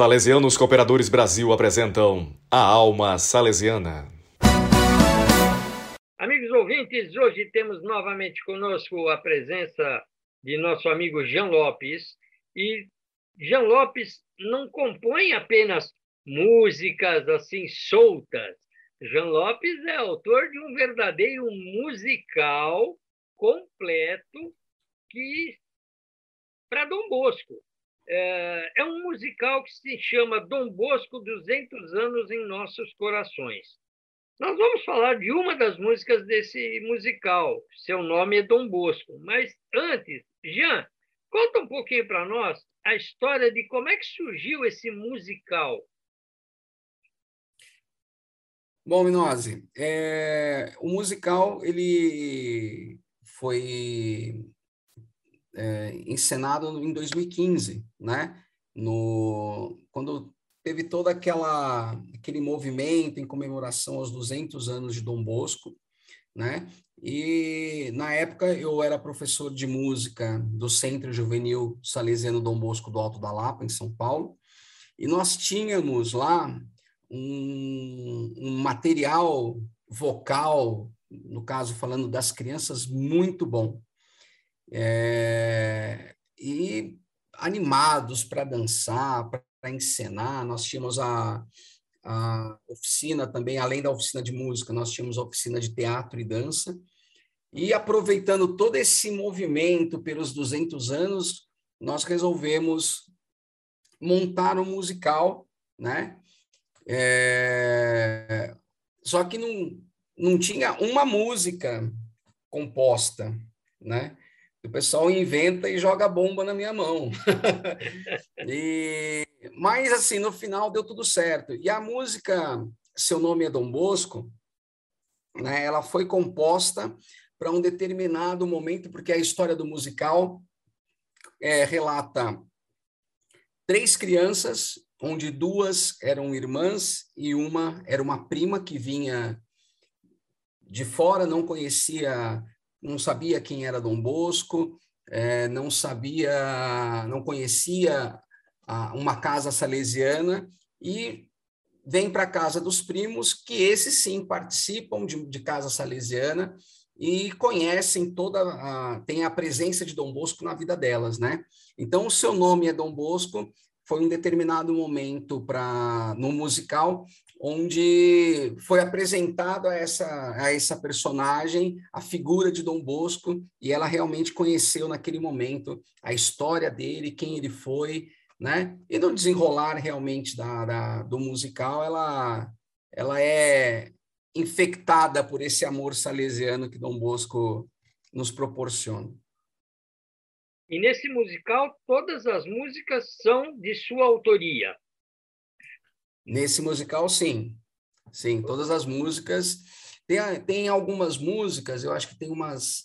Salesianos Cooperadores Brasil apresentam a Alma Salesiana. Amigos ouvintes, hoje temos novamente conosco a presença de nosso amigo Jean Lopes. E Jean Lopes não compõe apenas músicas assim soltas. Jean Lopes é autor de um verdadeiro musical completo que para Dom Bosco. É, é um musical que se chama Dom Bosco 200 anos em nossos corações. Nós vamos falar de uma das músicas desse musical. Seu nome é Dom Bosco. Mas antes, Jean, conta um pouquinho para nós a história de como é que surgiu esse musical. Bom, Minose, é, o musical ele foi é, encenado em 2015, né? No, quando teve todo aquela, aquele movimento em comemoração aos 200 anos de Dom Bosco, né? E na época eu era professor de música do Centro Juvenil Salesiano Dom Bosco do Alto da Lapa, em São Paulo, e nós tínhamos lá um, um material vocal, no caso falando das crianças, muito bom. É, e animados para dançar, para encenar. Nós tínhamos a, a oficina também, além da oficina de música, nós tínhamos a oficina de teatro e dança. E aproveitando todo esse movimento pelos 200 anos, nós resolvemos montar um musical, né? É... Só que não, não tinha uma música composta, né? O pessoal inventa e joga bomba na minha mão. e, mas, assim, no final deu tudo certo. E a música Seu Nome é Dom Bosco, né, ela foi composta para um determinado momento, porque a história do musical é, relata três crianças, onde duas eram irmãs e uma era uma prima que vinha de fora, não conhecia não sabia quem era Dom Bosco, é, não sabia, não conhecia a, uma casa salesiana e vem para a casa dos primos, que esses sim participam de, de casa salesiana e conhecem toda a, tem a presença de Dom Bosco na vida delas, né? Então o seu nome é Dom Bosco, foi um determinado momento para no musical onde foi apresentado a essa, a essa personagem a figura de Dom Bosco e ela realmente conheceu naquele momento a história dele, quem ele foi, né? E no desenrolar realmente da, da do musical, ela, ela é infectada por esse amor salesiano que Dom Bosco nos proporciona. E nesse musical, todas as músicas são de sua autoria. Nesse musical, sim. Sim, todas as músicas. Tem, tem algumas músicas, eu acho que tem umas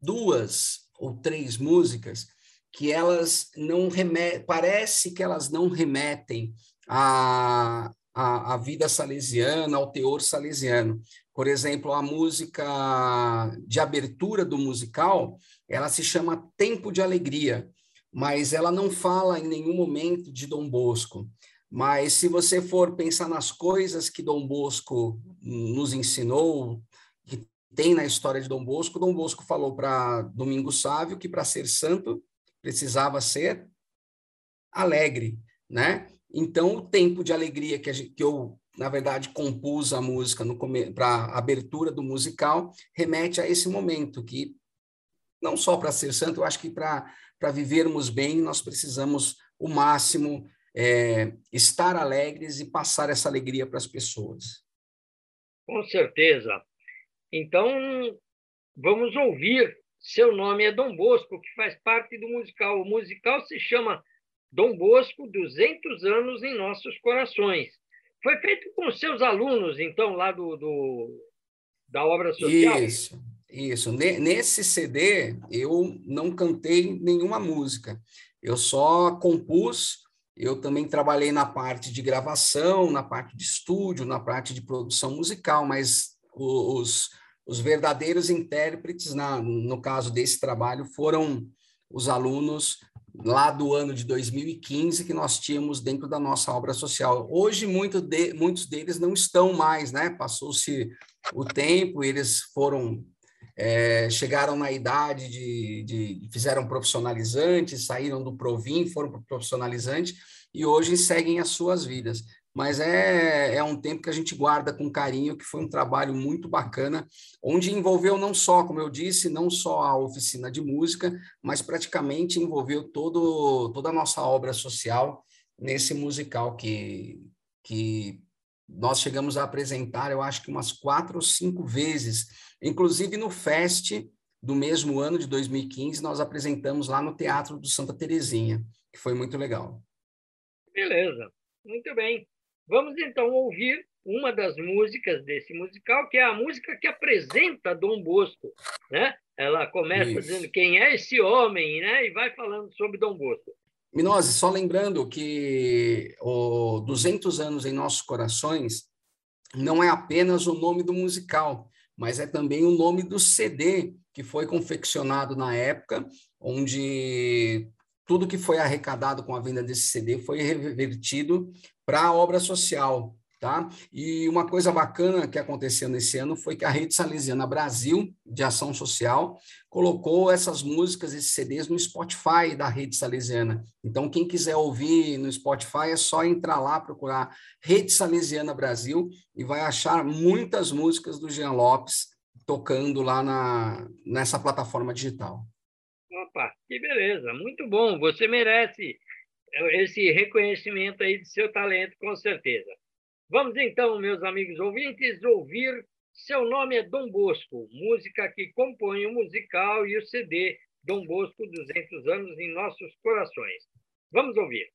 duas ou três músicas que elas não remetem, parece que elas não remetem à, à, à vida salesiana, ao teor salesiano. Por exemplo, a música de abertura do musical, ela se chama Tempo de Alegria, mas ela não fala em nenhum momento de Dom Bosco. Mas se você for pensar nas coisas que Dom Bosco nos ensinou, que tem na história de Dom Bosco, Dom Bosco falou para Domingo Sávio que para ser santo precisava ser alegre, né? Então, o tempo de alegria que, gente, que eu, na verdade, compus a música para a abertura do musical remete a esse momento que não só para ser santo, eu acho que para vivermos bem, nós precisamos o máximo é, estar alegres e passar essa alegria para as pessoas. Com certeza. Então, vamos ouvir. Seu nome é Dom Bosco, que faz parte do musical. O musical se chama Dom Bosco, 200 anos em nossos corações. Foi feito com seus alunos, então, lá do, do da obra social? Isso, isso. Nesse CD, eu não cantei nenhuma música. Eu só compus eu também trabalhei na parte de gravação, na parte de estúdio, na parte de produção musical, mas os, os verdadeiros intérpretes, na, no caso desse trabalho, foram os alunos lá do ano de 2015 que nós tínhamos dentro da nossa obra social. Hoje, muito de, muitos deles não estão mais, né? Passou-se o tempo, eles foram é, chegaram na idade de, de, fizeram profissionalizante, saíram do Provim, foram para profissionalizante e hoje seguem as suas vidas. Mas é, é um tempo que a gente guarda com carinho, que foi um trabalho muito bacana, onde envolveu não só, como eu disse, não só a oficina de música, mas praticamente envolveu todo, toda a nossa obra social nesse musical que, que nós chegamos a apresentar, eu acho que umas quatro ou cinco vezes, inclusive no Fest do mesmo ano de 2015, nós apresentamos lá no Teatro do Santa Terezinha, que foi muito legal. Beleza, muito bem. Vamos então ouvir uma das músicas desse musical, que é a música que apresenta Dom Bosco, né? Ela começa Isso. dizendo quem é esse homem, né? E vai falando sobre Dom Bosco. Minose, só lembrando que o 200 anos em nossos corações não é apenas o nome do musical, mas é também o nome do CD que foi confeccionado na época, onde tudo que foi arrecadado com a venda desse CD foi revertido para a obra social. Tá? E uma coisa bacana que aconteceu nesse ano foi que a Rede Salesiana Brasil, de Ação Social, colocou essas músicas, esses CDs no Spotify da Rede Salesiana. Então, quem quiser ouvir no Spotify, é só entrar lá, procurar Rede Salesiana Brasil e vai achar muitas músicas do Jean Lopes tocando lá na, nessa plataforma digital. Opa, que beleza, muito bom. Você merece esse reconhecimento aí de seu talento, com certeza. Vamos então, meus amigos ouvintes, ouvir Seu Nome é Dom Bosco, música que compõe o musical e o CD Dom Bosco 200 anos em nossos corações. Vamos ouvir.